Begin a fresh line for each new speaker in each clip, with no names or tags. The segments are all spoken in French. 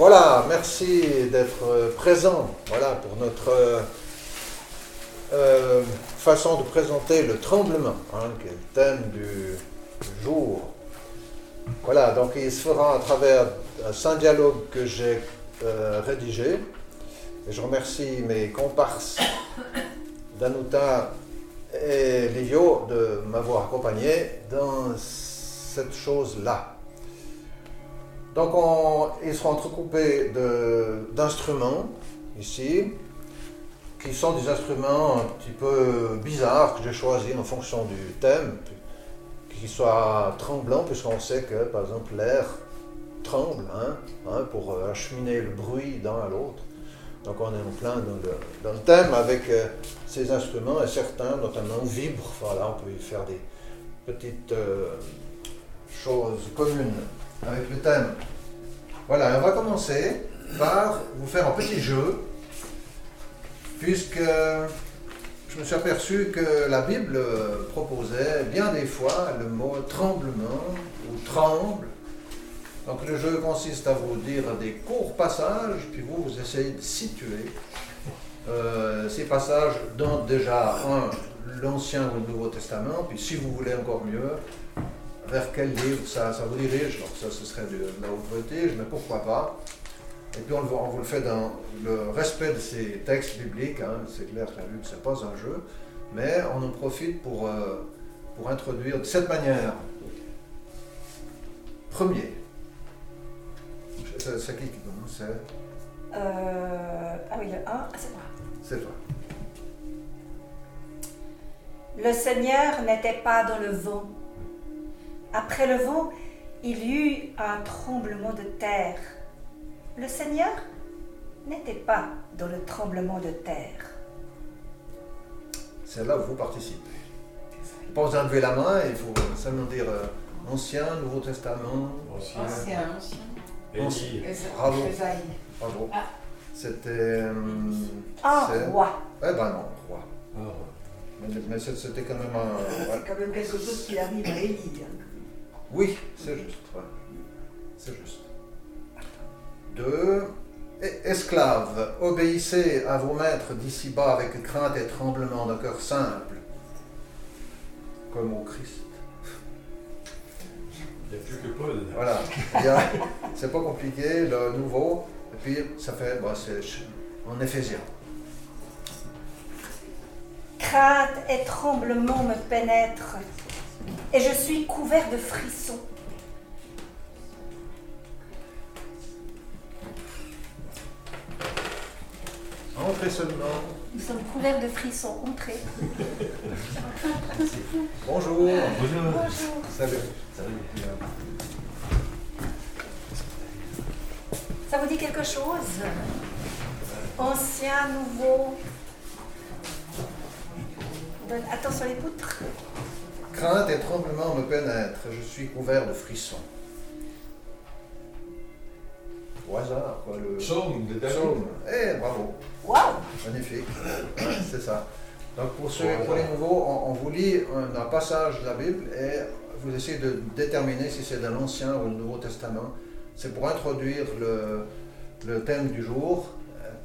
Voilà, merci d'être présent voilà, pour notre euh, euh, façon de présenter le tremblement, hein, qui est le thème du jour. Voilà, donc il se fera à travers un saint dialogue que j'ai euh, rédigé. Et je remercie mes comparses Danuta et Livio de m'avoir accompagné dans cette chose-là. Donc on, ils seront entrecoupés d'instruments ici, qui sont des instruments un petit peu bizarres que j'ai choisis en fonction du thème, qui soient tremblants, puisqu'on sait que par exemple l'air tremble hein, hein, pour acheminer le bruit d'un à l'autre. Donc on est en plein dans le, thème avec euh, ces instruments et certains notamment vibrent. Voilà, on peut y faire des petites euh, choses communes avec le thème. Voilà, on va commencer par vous faire un petit jeu, puisque je me suis aperçu que la Bible proposait bien des fois le mot tremblement ou tremble. Donc le jeu consiste à vous dire des courts passages, puis vous, vous essayez de situer euh, ces passages dans déjà un, l'Ancien ou le Nouveau Testament, puis si vous voulez encore mieux, vers quel livre? Ça, ça vous dirige. Alors ça, ce serait de, la haute voltige, mais pourquoi pas? Et puis on, vous le fait dans le respect de ces textes bibliques. Hein. C'est clair que la Bible, ce n'est pas un jeu, mais on en profite pour, euh, pour introduire de cette manière. Premier. C'est qui qui commence?
Euh, Ah oui, le 1, c'est moi.
C'est toi.
Le Seigneur n'était pas dans le vent après le vent, il y eut un tremblement de terre. Le Seigneur n'était pas dans le tremblement de terre.
C'est là où vous participez. Pas besoin de lever la main, il faut seulement dire euh, Ancien, Nouveau Testament.
Ancien. Ancien.
Ancien. Bravo. Bravo. Ah. C'était. Euh,
un roi.
Eh ben non, roi. Ah, mais, c'était quand même un.
C'est quand même quelque chose qui arrive à Élie.
Oui, c'est juste. C'est juste. Deux. Esclaves, obéissez à vos maîtres d'ici-bas avec crainte et tremblement d'un cœur simple, comme au Christ.
Il n'y a plus que Paul.
Voilà. C'est pas compliqué, le nouveau. Et puis, ça fait. Bah, c'est en Éphésiens.
Crainte et tremblement me pénètrent et je suis couvert de frissons.
Entrez seulement.
Nous sommes couverts de frissons. Entrez.
Bonjour.
Bonjour.
Salut.
Ça vous dit quelque chose? Ancien, nouveau? Attention les poutres.
Crainte et tremblement me pénètrent, je suis couvert de frissons. Au hasard, quoi. Le
psaume de David.
Eh, bravo.
Waouh
Magnifique. c'est ça. Donc pour, ceux, pour les nouveaux, on, vous lit un, passage de la Bible et vous essayez de déterminer si c'est dans l'Ancien ou le Nouveau Testament. C'est pour introduire le, le thème du jour,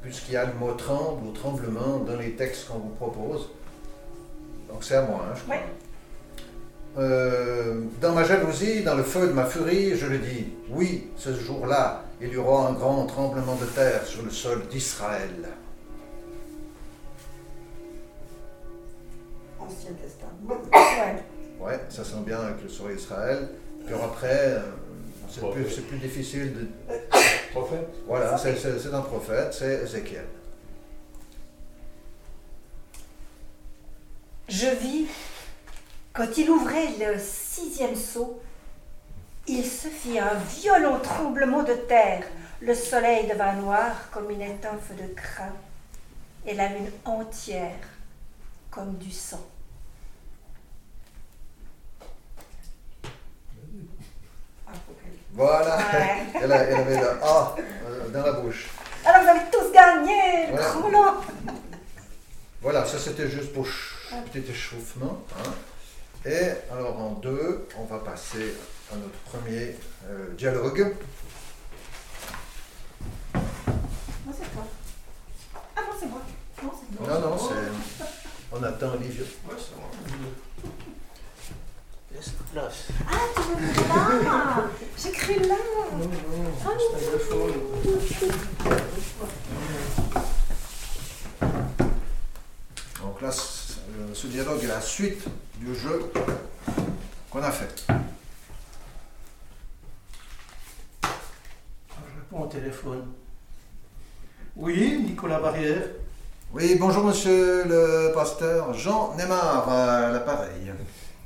puisqu'il y a le mot tremble ou tremblement dans les textes qu'on vous propose. Donc c'est à moi, hein, je crois. Euh, dans ma jalousie, dans le feu de ma furie, je le dis, oui, ce jour-là, il y aura un grand tremblement de terre sur le sol d'Israël.
Ancien Testament.
Ouais.
Ouais, ça sent bien avec le sol d'Israël. Puis après, euh, c'est plus, plus, difficile de.
Prophète
Voilà, c'est un prophète, c'est Ézéchiel.
Je vis quand il ouvrait le sixième seau, il se fit un violent tremblement de terre. Le soleil devint noir comme une étoffe de crin, et la lune entière comme du sang.
Voilà, elle, avait le A dans la bouche.
Alors vous avez tous gagné,
voilà. Voilà, ça c'était juste pour petit échauffement. Hein. Et alors en deux, on va passer à notre premier euh, dialogue. Moi
c'est toi. Ah non, c'est moi. Non, c'est moi. Non, non, c'est.
On attend Olivier.
Ouais, c'est moi.
Laisse.
Ah, tu veux là J'ai là
Non, non, ah, c'est. Euh.
Donc là, ce dialogue est la suite du jeu qu'on a fait.
Ah, Je réponds au téléphone. Oui, Nicolas Barrière.
Oui, bonjour monsieur le pasteur. Jean Neymar à l'appareil.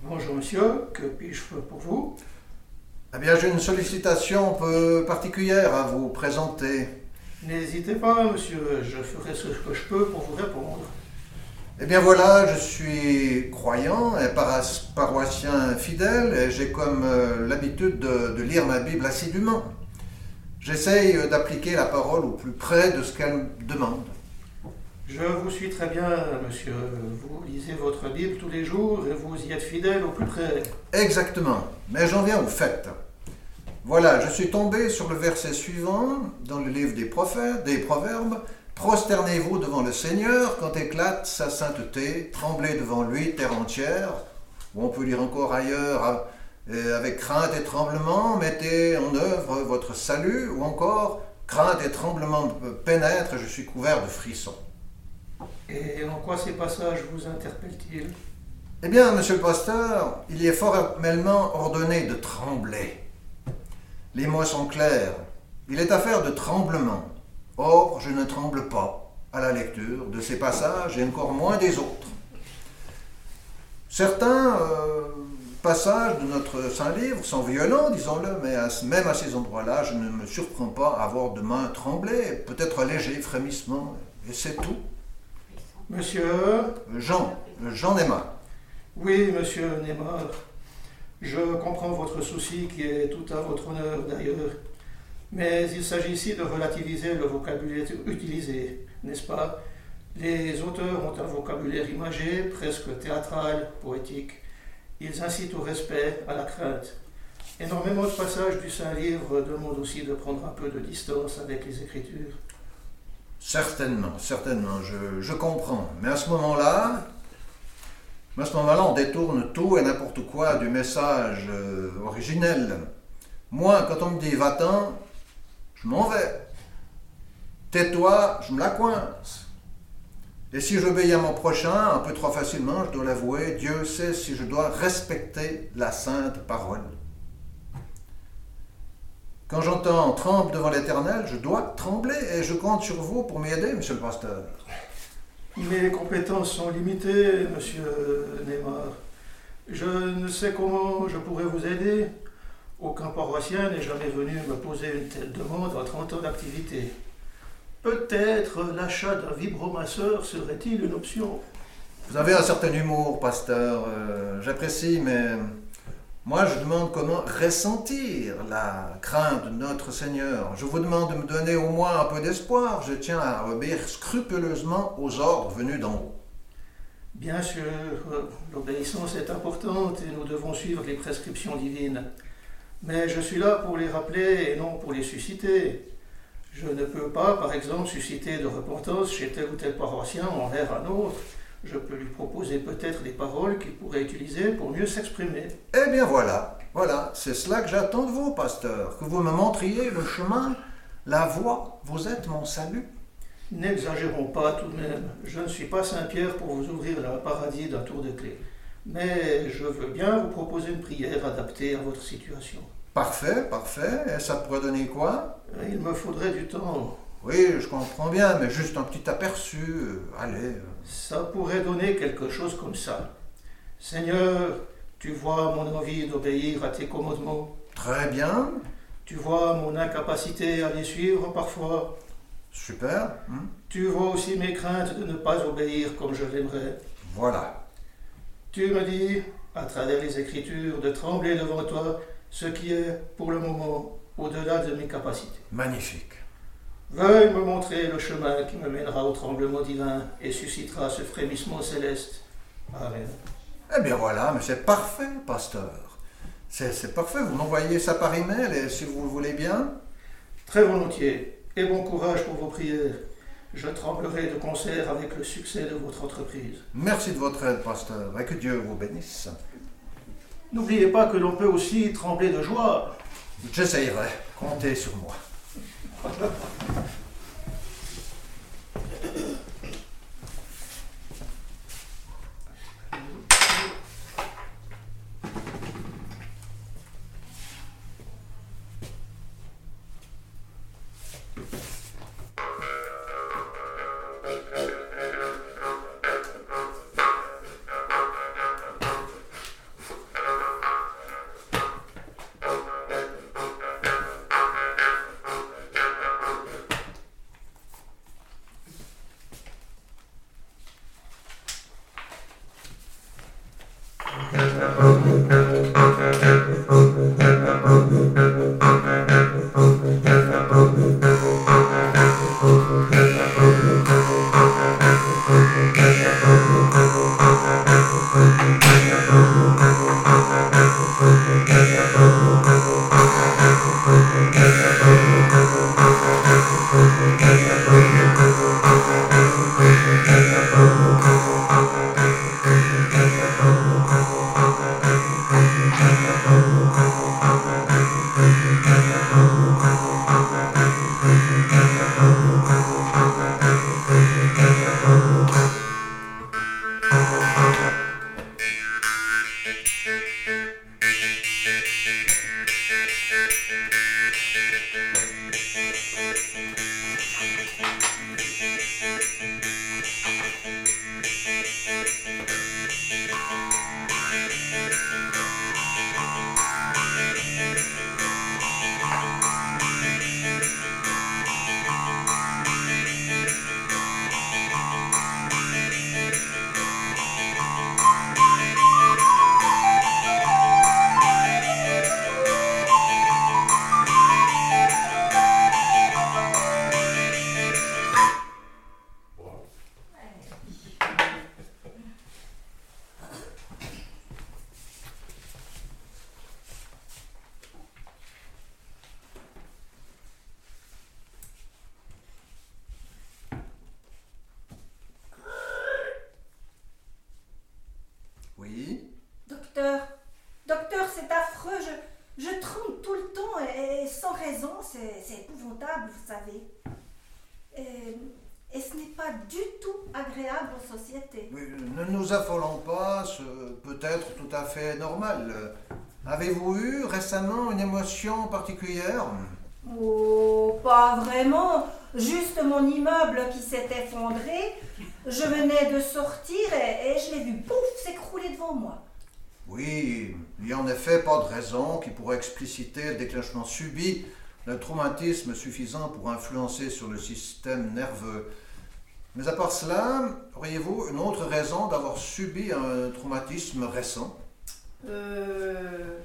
Bonjour monsieur, que puis-je faire pour vous?
Eh bien, j'ai une sollicitation un peu particulière à vous présenter.
N'hésitez pas monsieur, je ferai ce que je peux pour vous répondre.
Eh bien voilà, je suis croyant et paroissien fidèle et j'ai comme euh, l'habitude de, de lire ma Bible assidûment. J'essaye euh, d'appliquer la parole au plus près de ce qu'elle demande.
Je vous suis très bien monsieur, vous lisez votre Bible tous les jours et vous y êtes fidèle au plus près.
Exactement, mais j'en viens au fait. Voilà, je suis tombé sur le verset suivant dans le livre des prophètes, des proverbes. Prosternez-vous devant le Seigneur quand éclate sa sainteté, tremblez devant lui, terre entière. Ou on peut lire encore ailleurs, à- euh, avec crainte et tremblement, mettez en œuvre votre salut, ou encore, crainte et tremblement me pénètrent, je suis couvert de frissons.
Et en quoi ces passages vous interpellent-ils?
Eh bien, monsieur le pasteur, il y est formellement ordonné de trembler. Les mots sont clairs. Il est affaire de tremblement. Or, je ne tremble pas à la lecture de ces passages et encore moins des autres. Certains euh, passages de notre Saint Livre sont violents, disons-le, mais à même à ces endroits-là, je ne me surprends pas à avoir de mains trembler, peut-être un léger frémissement, et c'est tout.
Monsieur
Jean, Jean Neymar.
Oui, monsieur Neymar. Je comprends votre souci qui est tout à votre honneur d'ailleurs. Mais il s'agit ici de relativiser le vocabulaire utilisé, n'est-ce pas? Les auteurs ont un vocabulaire imagé, presque théâtral, poétique. Ils incitent au respect, à la crainte. Énormément de passages du Saint-Livre demandent aussi de prendre un peu de distance avec les Écritures.
Certainement, certainement, je, je comprends. Mais à ce moment-là, à ce moment-là, on détourne tout et n'importe quoi du message euh, originel. Moi, quand on me dit va-t'en, je m'en vais. Tais-toi, je me la coince. Et si j'obéis à mon prochain un peu trop facilement, je dois l'avouer, Dieu sait si je dois respecter la sainte parole. Quand j'entends tremble devant l'Éternel, je dois trembler et je compte sur vous pour m'y aider, monsieur le pasteur.
Mes compétences sont limitées, monsieur Neymar. Je ne sais comment je pourrais vous aider. Aucun paroissien n'est jamais venu me poser une telle demande en 30 ans d'activité. Peut-être l'achat d'un vibromasseur serait-il une option
Vous avez un certain humour, pasteur, euh, j'apprécie, mais moi je demande comment ressentir la crainte de notre Seigneur. Je vous demande de me donner au moins un peu d'espoir. Je tiens à obéir scrupuleusement aux ordres venus d'en haut.
Bien sûr, euh, l'obéissance est importante et nous devons suivre les prescriptions divines. Mais je suis là pour les rappeler et non pour les susciter. Je ne peux pas, par exemple, susciter de repentance chez tel ou tel paroissien envers un autre. Je peux lui proposer peut-être des paroles qu'il pourrait utiliser pour mieux s'exprimer.
Eh bien voilà, voilà, c'est cela que j'attends de vous, pasteur, que vous me montriez le chemin, la voie. Vous êtes mon salut.
N'exagérons pas tout de même. Je ne suis pas Saint-Pierre pour vous ouvrir le paradis d'un tour de clé. Mais je veux bien vous proposer une prière adaptée à votre situation.
Parfait, parfait. Et ça pourrait donner quoi?
Il me faudrait du temps.
Oui, je comprends bien, mais juste un petit aperçu. euh, allez. euh.
Ça pourrait donner quelque chose comme ça. Seigneur, tu vois mon envie d'obéir à tes commandements.
Très bien,
Tu vois mon incapacité à les suivre parfois.
super. hmm.
Tu vois aussi mes craintes de ne pas obéir comme je l'aimerais.
Voilà.
Tu me dis, à travers les Écritures, de trembler devant toi, ce qui est, pour le moment, au-delà de mes capacités.
Magnifique.
Veuille me montrer le chemin qui me mènera au tremblement divin et suscitera ce frémissement céleste. Amen.
Eh bien voilà, mais c'est parfait, pasteur. C'est c'est parfait, vous m'envoyez ça par email et si vous le voulez bien.
Très volontiers, et bon courage pour vos prières. Je tremblerai de concert avec le succès de votre entreprise.
Merci de votre aide, pasteur, et que Dieu vous bénisse.
N'oubliez pas que l'on peut aussi trembler de joie.
J'essayerai. Comptez sur moi. propio fait normal. Avez-vous eu récemment une émotion particulière?
Oh, pas vraiment. Juste mon immeuble qui s'est effondré. Je venais de sortir et, et je l'ai vu, pouf, s'écrouler devant moi.
Oui, il n'y a en effet pas de raison qui pourrait expliciter le déclenchement subi d'un traumatisme suffisant pour influencer sur le système nerveux. Mais à part cela, auriez-vous une autre raison d'avoir subi un traumatisme récent?
Euh.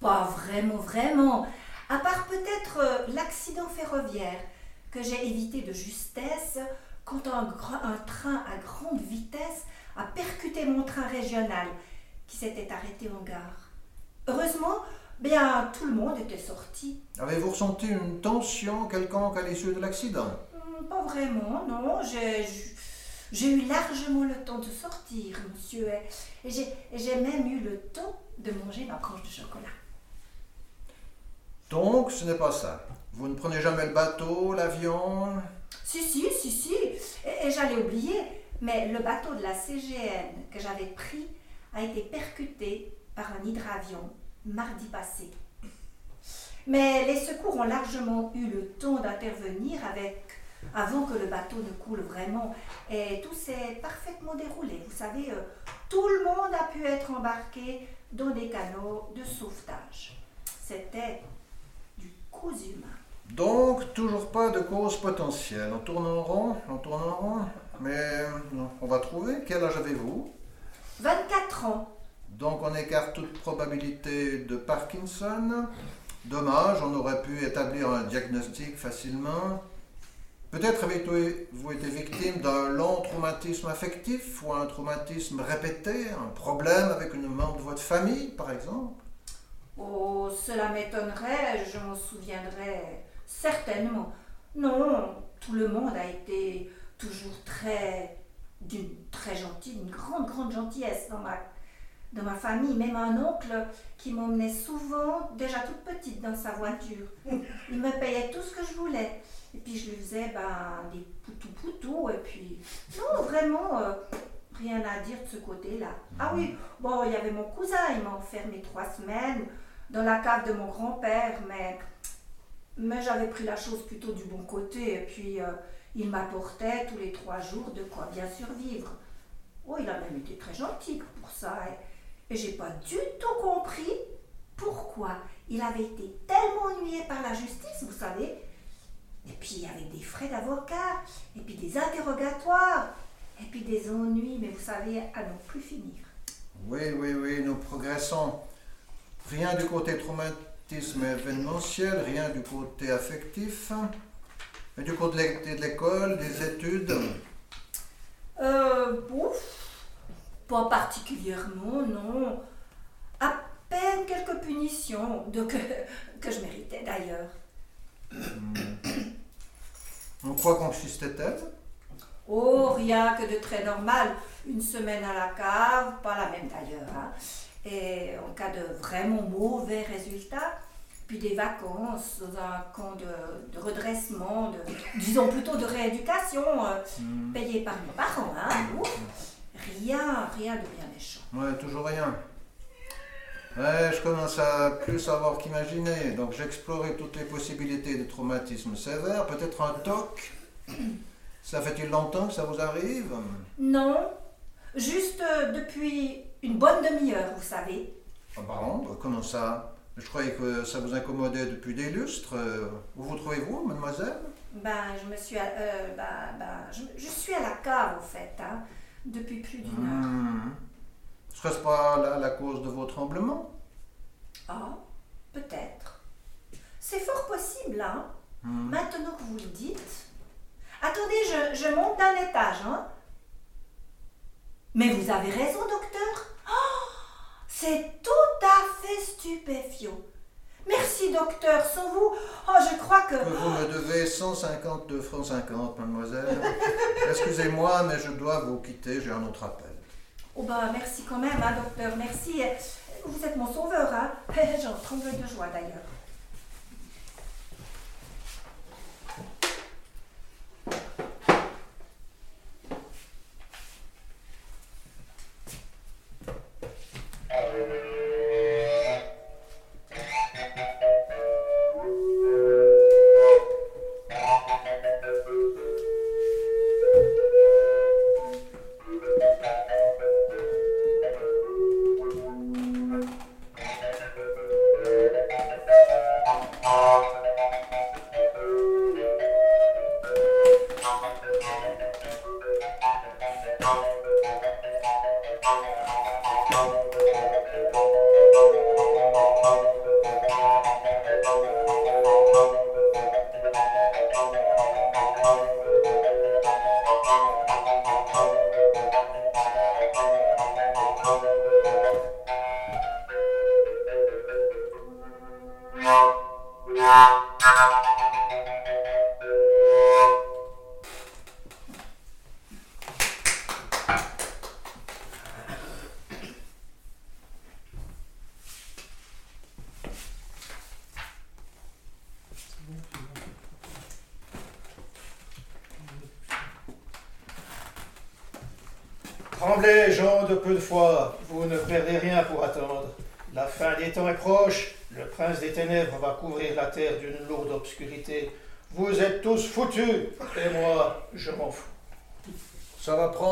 Pas vraiment, vraiment. À part peut-être euh, l'accident ferroviaire que j'ai évité de justesse quand un, un train à grande vitesse a percuté mon train régional qui s'était arrêté en gare. Heureusement, bien tout le monde était sorti.
Avez-vous ressenti une tension quelconque à l'issue de l'accident?
Hmm, Pas vraiment, non. J'ai j'ai eu largement le temps de sortir, monsieur. Et j'ai même eu le temps de manger ma branche de chocolat.
Donc, ce n'est pas ça. Vous ne prenez jamais le bateau, l'avion
Si, si, si, si. Et, et j'allais oublier, mais le bateau de la CGN que j'avais pris a été percuté par un hydravion mardi passé. Mais les secours ont largement eu le temps d'intervenir avec avant que le bateau ne coule vraiment. Et tout s'est parfaitement déroulé. Vous savez, euh, tout le monde a pu être embarqué dans des canots de sauvetage. C'était du cousu humain.
Donc, toujours pas de cause potentielle. On tourne en rond, on tourne en rond. Mais non, on va trouver. Quel âge avez-vous?
24 ans.
Donc, on écarte toute probabilité de Parkinson. Dommage, on aurait pu établir un diagnostic facilement. Peut-être avez-vous été victime d'un long traumatisme affectif ou un traumatisme répété, un problème avec une membre de votre famille, par exemple?
Oh, cela m'étonnerait, je m'en souviendrai certainement. Non, tout le monde a été toujours très, d'une très gentille, une grande, grande gentillesse dans ma, dans ma famille. Même un oncle qui m'emmenait souvent, déjà toute petite, dans sa voiture. Il me payait tout ce que je voulais. Et puis je lui faisais ben, des poutou-poutou. Et puis, non, vraiment, euh, rien à dire de ce côté-là. Ah oui, bon, il y avait mon cousin, il m'a enfermé trois semaines dans la cave de mon grand-père, mais, mais j'avais pris la chose plutôt du bon côté. Et puis, euh, il m'apportait tous les trois jours de quoi bien survivre. Oh, il a même été très gentil pour ça. Et, et j'ai pas du tout compris pourquoi il avait été tellement ennuyé par la justice, vous savez. Puis, avec des frais d'avocat, et puis des interrogatoires, et puis des ennuis, mais vous savez, à non plus finir.
Oui, oui, oui, nous progressons. Rien du côté traumatisme événementiel, rien du côté affectif. Mais du côté de l'école, des études,
Euh, pas particulièrement, non. À peine quelques punitions, de que, que je méritais d'ailleurs.
En quoi consistait-elle
Oh, rien que de très normal. Une semaine à la cave, pas la même d'ailleurs. hein. Et en cas de vraiment mauvais résultats, puis des vacances dans un camp de, de redressement, de, disons plutôt de rééducation, euh, payé par mes parents. Hein. Rien, rien de bien méchant.
Ouais, toujours rien. Ouais, je commence à plus savoir qu'imaginer. Donc j'explorais toutes les possibilités de traumatisme sévère, peut-être un TOC. Ça fait-il longtemps que ça vous arrive?
Non, juste euh, depuis une bonne demi-heure, vous savez.
Ah bon, bah, comment ça? Je croyais que ça vous incommodait depuis des lustres. Où vous trouvez-vous, mademoiselle?
Ben, je me suis, à- euh, ben, ben, je, je suis à la cave, au fait, hein, depuis plus d'une heure.
Hmm. Serait-ce pas la, la cause de vos tremblements
Ah, peut-être. C'est fort possible, hein.
Hmm.
Maintenant que vous le dites. Attendez, je, je monte d'un étage, hein. Mais vous avez raison, docteur. Oh, c'est tout à fait stupéfiant. Merci, docteur. Sans vous, oh, je crois que...
Que vous me devez 152 francs 50, mademoiselle. Excusez-moi, mais je dois vous quitter, j'ai un autre appel.
Oh ben, merci quand même, hein, docteur. Merci. Vous êtes mon sauveur, hein. J'en tremble de joie, d'ailleurs.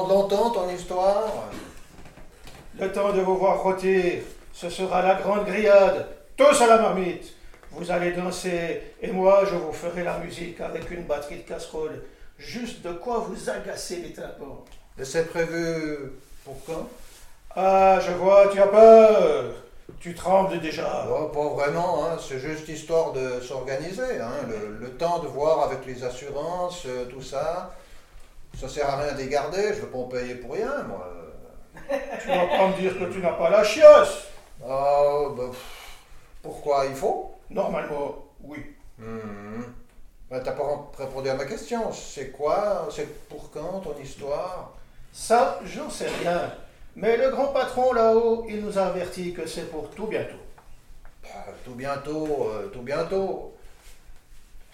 Prendre longtemps ton histoire
Le temps de vous voir rôtir, ce sera la grande grillade, tous à la marmite. Vous allez danser, et moi, je vous ferai la musique avec une batterie de casseroles. Juste de quoi vous agacer les tympans.
C'est prévu pour quand?
Ah, je vois, tu as peur. Tu trembles déjà.
Oh, Pas vraiment, hein. c'est juste histoire de s'organiser. hein. Le, le temps de voir avec les assurances, euh, tout ça. Ça sert à rien de les garder, je veux pas en payer pour rien, moi.
Tu vas pas me dire que tu n'as pas la chiasse.
Oh, bah, pff, pourquoi il faut?
Normalement, oui.
Hmm. Ben, T'as pas répondu à ma question. C'est quoi C'est pour quand ton histoire?
Ça, j'en sais rien. Mais le grand patron là-haut, il nous a averti que c'est pour tout bientôt.
Ben, Tout bientôt, euh, tout bientôt.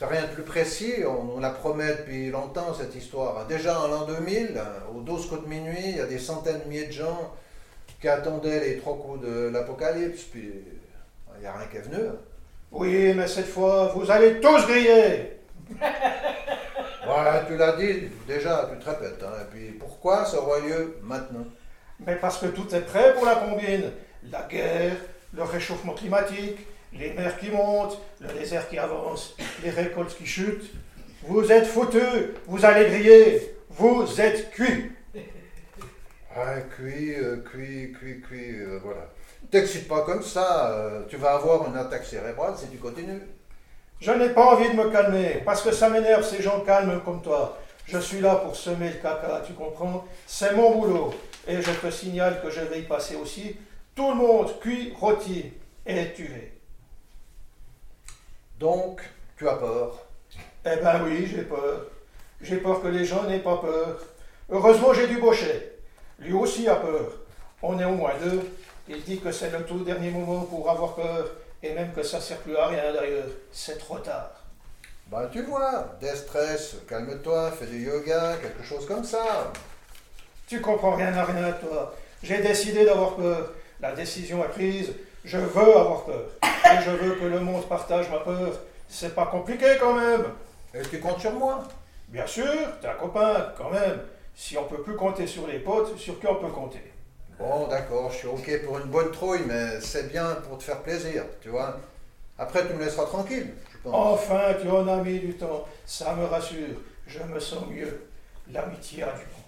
Rien de plus précis, on, on la promet depuis longtemps cette histoire. Déjà en l'an 2000, au 12 coups de minuit, il y a des centaines de milliers de gens qui attendaient les trois coups de l'apocalypse, puis il n'y a rien qui est venu.
Oui, mais cette fois, vous allez tous griller.
Ouais, tu l'as dit, déjà, tu te répètes. hein. Et puis pourquoi ça aura lieu maintenant?
Mais parce que tout est prêt pour la combine. La guerre, le réchauffement climatique, les mers qui montent, le désert qui avance, les récoltes qui chutent. Vous êtes foutus, vous allez griller, vous êtes cuits.
Ah, cuit, euh, cuit, cuit, cuit, euh, voilà. T'excites pas comme ça, euh, tu vas avoir une attaque cérébrale si tu continues.
Je n'ai pas envie de me calmer, parce que ça m'énerve ces gens calmes comme toi. Je suis là pour semer le caca, tu comprends C'est mon boulot. Et je te signale que je vais y passer aussi. Tout le monde cuit, rôti et tué.
Donc, tu as peur.
Eh ben oui, j'ai peur. J'ai peur que les gens n'aient pas peur. Heureusement, j'ai du bochet. Lui aussi a peur. On est au moins deux. Il dit que c'est le tout dernier moment pour avoir peur, et même que ça sert plus à rien d'ailleurs. C'est trop tard.
Bah tu vois, déstress, calme-toi, fais du yoga, quelque chose comme ça.
Tu comprends rien à rien, toi. J'ai décidé d'avoir peur. La décision est prise. Je veux avoir peur. Et je veux que le monde partage ma peur. C'est pas compliqué quand même.
Et tu comptes sur moi?
Bien sûr, t'es un copain, quand même. Si on peut plus compter sur les potes, sur qui on peut compter?
Bon, d'accord, je suis ok pour une bonne trouille, mais c'est bien pour te faire plaisir, tu vois. Après, tu me laisseras tranquille, je pense.
Enfin, tu en as mis du temps. Ça me rassure. Je me sens mieux. L'amitié a du bon.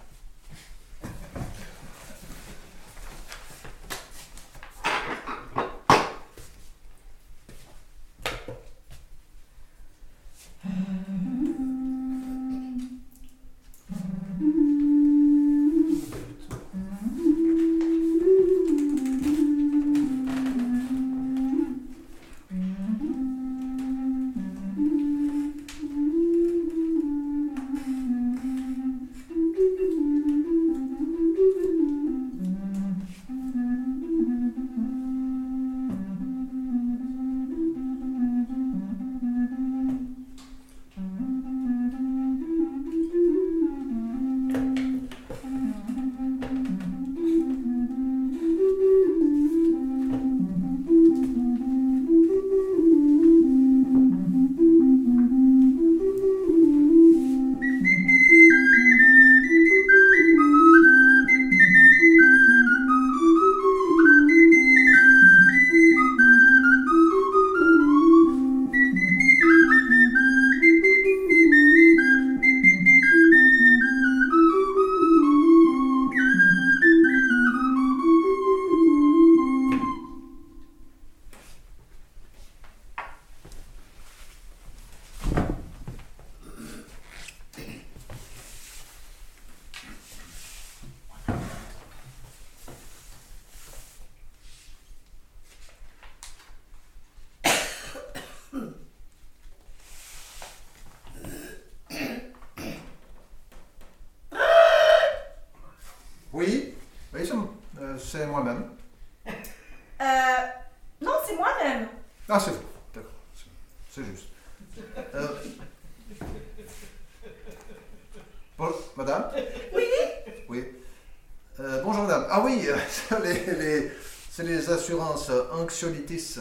Anxiolitis.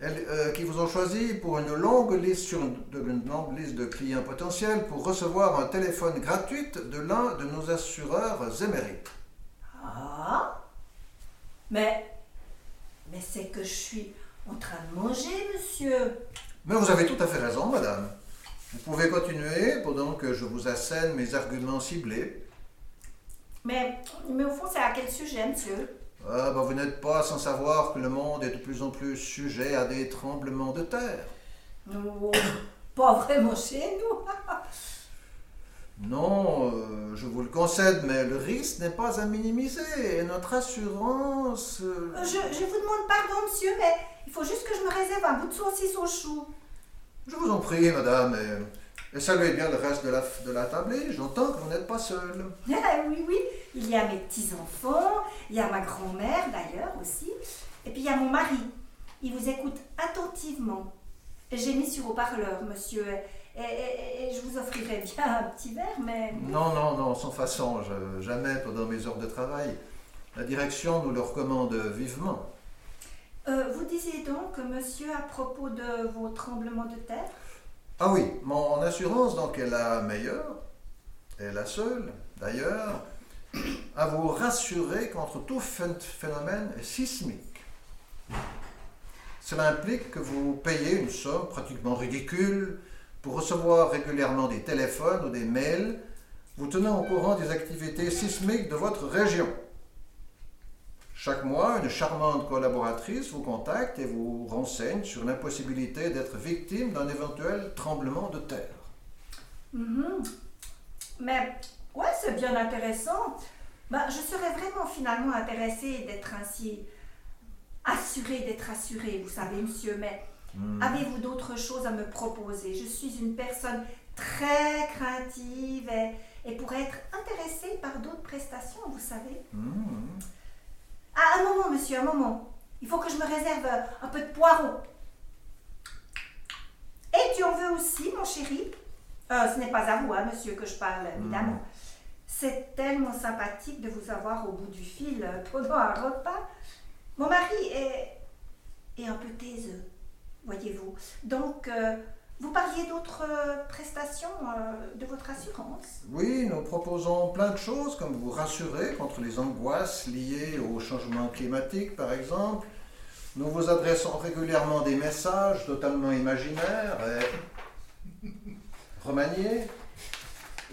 Elles, euh, qui vous ont choisi pour une longue liste sur une, de, une longue liste de clients potentiels pour recevoir un téléphone gratuit de l'un de nos assureurs émérites.
Ah Mais. Mais c'est que je suis en train de manger, monsieur.
Mais vous avez tout à fait raison, madame. Vous pouvez continuer pendant que je vous assène mes arguments ciblés.
Mais, mais au fond, c'est à quel sujet, monsieur?
Ah, ben, vous n'êtes pas sans savoir que le monde est de plus en plus sujet à des tremblements de terre.
Non, pas vraiment chez nous.
Non, euh, je vous le concède, mais le risque n'est pas à minimiser. Et notre assurance... euh,
Je, je vous demande pardon, monsieur, mais il faut juste que je me réserve un bout de saucisse au chou.
Je vous en prie, madame, et, et saluez bien le reste de la, de la tablée. J'entends que vous n'êtes pas seule.
Ah, oui, oui, il y a mes petits-enfants, il y a ma grand-mère d'ailleurs aussi, et puis il y a mon mari. Il vous écoute attentivement. J'ai mis sur haut-parleur, monsieur, et, et- et je vous offrirai bien un petit verre, mais...
Non, non, non, sans façon, je- jamais pendant mes heures de travail. La direction nous le recommande vivement.
Euh, vous disiez donc, monsieur, à propos de vos tremblements de terre?
Ah oui, mon assurance donc est la meilleure, et la seule d'ailleurs, à vous rassurer contre tout phén- phénomène sismique. Cela implique que vous payez une somme pratiquement ridicule pour recevoir régulièrement des téléphones ou des mails vous tenant au courant des activités sismiques de votre région. Chaque mois, une charmante collaboratrice vous contacte et vous renseigne sur l'impossibilité d'être victime d'un éventuel tremblement de terre.
Mhm. Mais, ouais, c'est bien intéressant. Ben, je serais vraiment finalement intéressée d'être ainsi assurée, d'être assurée, vous savez, monsieur, mais
Hmm.
avez-vous d'autres choses à me proposer? Je suis une personne très craintive et, et pourrais être intéressée par d'autres prestations, vous savez.
Hmm.
Ah, un moment, monsieur, un moment. Il faut que je me réserve un peu de poireau. Et tu en veux aussi, mon chéri? Euh, Ce n'est pas à vous, hein, monsieur, que je parle, évidemment. C'est tellement sympathique de vous avoir au bout du fil euh, pendant un repas. Mon mari est, est un peu taiseux, voyez-vous. Donc, euh, vous parliez d'autres euh, prestations euh, de votre assurance?
Oui, nous proposons plein de choses, comme vous rassurer contre les angoisses liées au changement climatique, par exemple. Nous vous adressons régulièrement des messages totalement imaginaires et remaniés,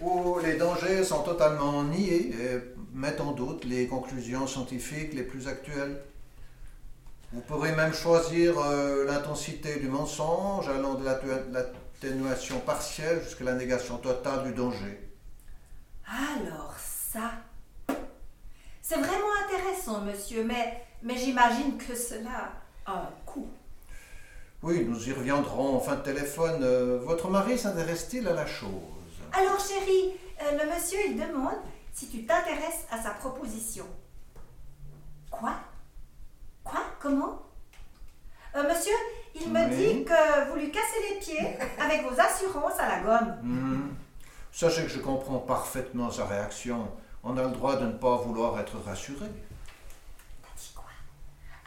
où les dangers sont totalement niés et mettent en doute les conclusions scientifiques les plus actuelles. Vous pourrez même choisir euh, l'intensité du mensonge, allant de l'atténu- l'atténuation partielle jusqu'à la négation totale du danger.
Alors ça, c'est vraiment intéressant, monsieur, mais, mais j'imagine que cela a un coût.
Oui, nous y reviendrons en fin de téléphone. Euh, votre mari s'intéresse-t-il à la chose?
Alors chérie, euh, le monsieur, il demande si tu t'intéresses à sa proposition. Quoi? Quoi? Comment? Euh, Monsieur, il me
Oui.
dit que vous lui cassez les pieds avec vos assurances à la gomme.
Hmm. Sachez que je comprends parfaitement sa réaction. On a le droit de ne pas vouloir être rassuré.
T'as dit quoi?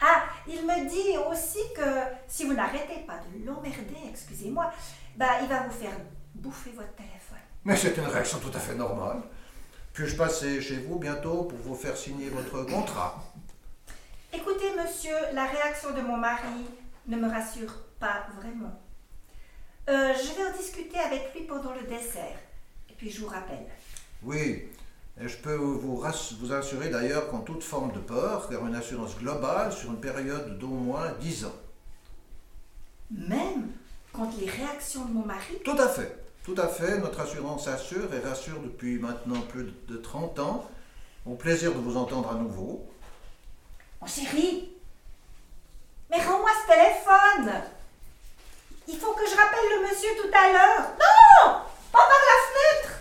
Ah, il me dit aussi que si vous n'arrêtez pas de l'emmerder, excusez-moi, bah, il va vous faire bouffer votre téléphone.
Mais c'est une réaction tout à fait normale. Puis-je passer chez vous bientôt pour vous faire signer votre contrat?
Écoutez, monsieur, la réaction de mon mari ne me rassure pas vraiment. Euh, je vais en discuter avec lui pendant le dessert. Et puis je vous rappelle.
Oui, et je peux vous, vous assurer d'ailleurs qu'en toute forme de peur, car une assurance globale sur une période d'au moins 10 ans.
Même quand les réactions de mon mari...
Tout à fait, tout à fait. Notre assurance assure et rassure depuis maintenant plus de 30 ans. Au plaisir de vous entendre à nouveau.
Mon chéri Mais rends-moi ce téléphone. Il faut que je rappelle le monsieur tout à l'heure. Non Pas par la fenêtre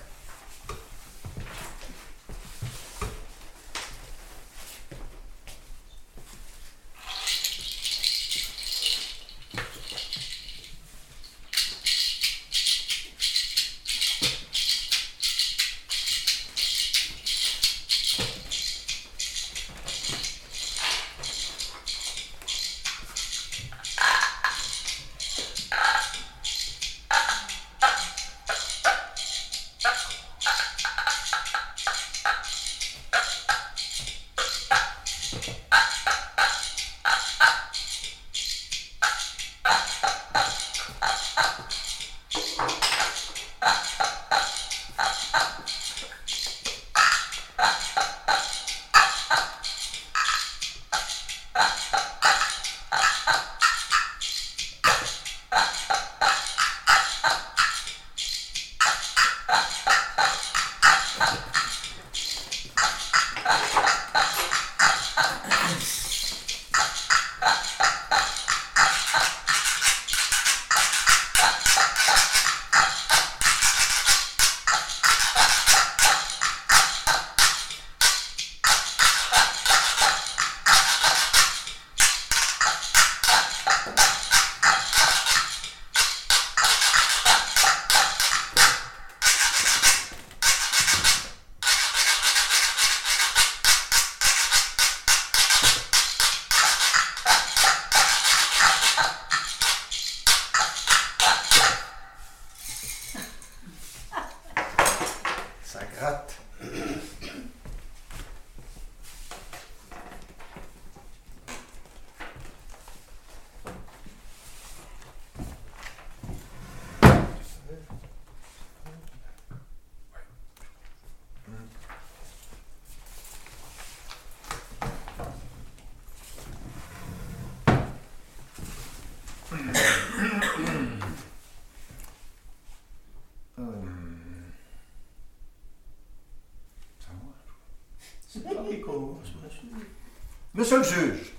le juge,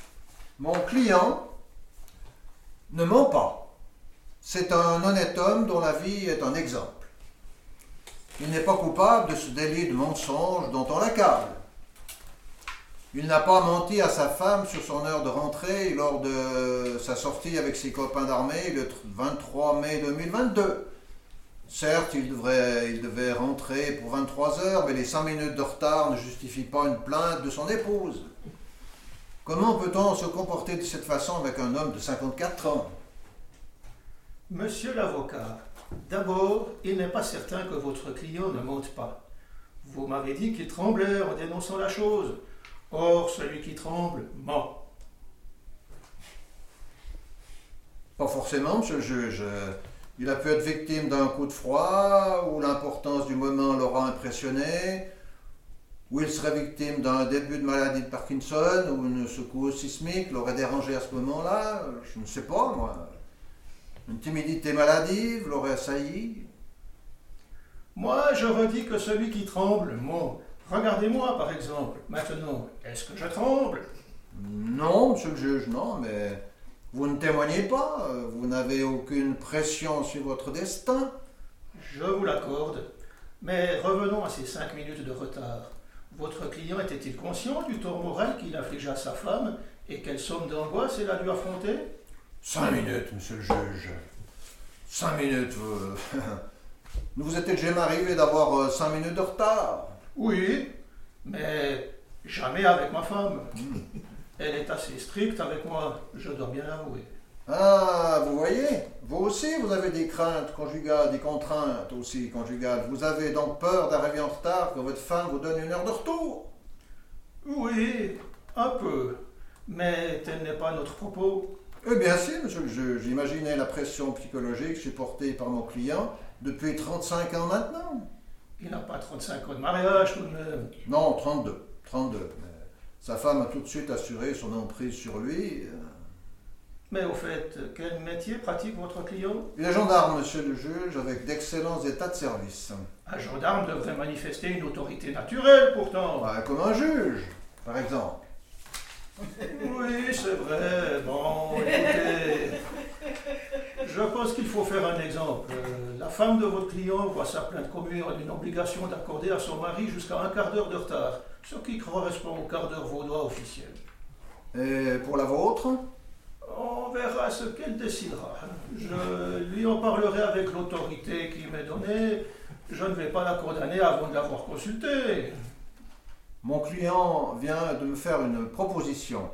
mon client ne ment pas. C'est un honnête homme dont la vie est un exemple. Il n'est pas coupable de ce délit de mensonge dont on l'accable. Il n'a pas menti à sa femme sur son heure de rentrée lors de sa sortie avec ses copains d'armée le 23 mai 2022. Certes, il, devrait, il devait rentrer pour 23 heures, mais les 5 minutes de retard ne justifient pas une plainte de son épouse. Comment peut-on se comporter de cette façon avec un homme de 54 ans?
Monsieur l'avocat, d'abord, il n'est pas certain que votre client ne monte pas. Vous m'avez dit qu'il tremblait en dénonçant la chose. Or, celui qui tremble ment.
Pas forcément, monsieur le juge. Il a pu être victime d'un coup de froid, ou l'importance du moment l'aura impressionné, ou il serait victime d'un début de maladie de Parkinson, ou une secousse sismique l'aurait dérangé à ce moment-là. Je ne sais pas, moi. Une timidité maladive l'aurait assailli.
Moi, je redis que celui qui tremble ment. Regardez-moi, par exemple. Maintenant, est-ce que je tremble?
Non, monsieur le juge, non, mais vous ne témoignez pas. Vous n'avez aucune pression sur votre destin.
Je vous l'accorde. Mais revenons à ces cinq minutes de retard. Votre client était-il conscient du tort moral qu'il infligea à sa femme et quelle somme d'angoisse elle a dû affronter?
Cinq minutes, monsieur le juge. Cinq minutes. Vous, ne vous était jamais arrivé d'avoir euh, cinq minutes de retard
Oui, mais jamais avec ma femme. Elle est assez stricte avec moi, je dois bien l'avouer.
Ah, vous voyez, vous aussi, vous avez des craintes conjugales, des contraintes aussi conjugales. Vous avez donc peur d'arriver en retard, que votre femme vous donne une heure de retour
Oui, un peu. Mais tel n'est pas notre propos.
Eh bien si, monsieur le juge. Imaginez la pression psychologique supportée par mon client depuis 35 ans maintenant.
Il n'a pas 35 ans de mariage tout de même.
Non, 32. 32. Mais sa femme a tout de suite assuré son emprise sur lui.
Mais au fait, quel métier pratique votre client?
Il est gendarme, monsieur le juge, avec d'excellents états de service.
Un gendarme devrait manifester une autorité naturelle pourtant.
Ouais, comme un juge, par exemple.
Oui, c'est vrai. Bon, écoutez. Je pense qu'il faut faire un exemple. La femme de votre client voit sa plainte communale d'une obligation d'accorder à son mari jusqu'à un quart d'heure de retard, ce qui correspond au quart d'heure vaudois officiel.
Et pour la vôtre?
Verra ce qu'elle décidera. Je lui en parlerai avec l'autorité qui m'est donnée. Je ne vais pas la condamner avant de l'avoir consultée.
Mon client vient de me faire une proposition.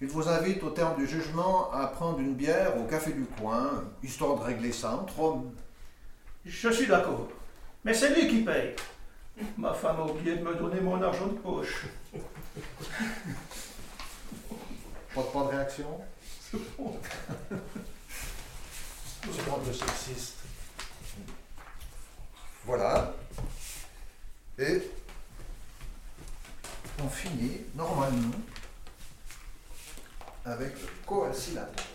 Il vous invite au terme du jugement à prendre une bière au café du coin, histoire de régler ça entre hommes.
Je suis d'accord. Mais c'est lui qui paye. Ma femme a oublié de me donner mon argent de poche.
Pas de, pas de réaction?
C'est pas de sexiste.
Voilà. Et on finit normalement avec le coïncidateur.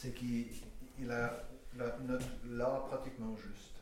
C'est qu'il a la note là pratiquement juste.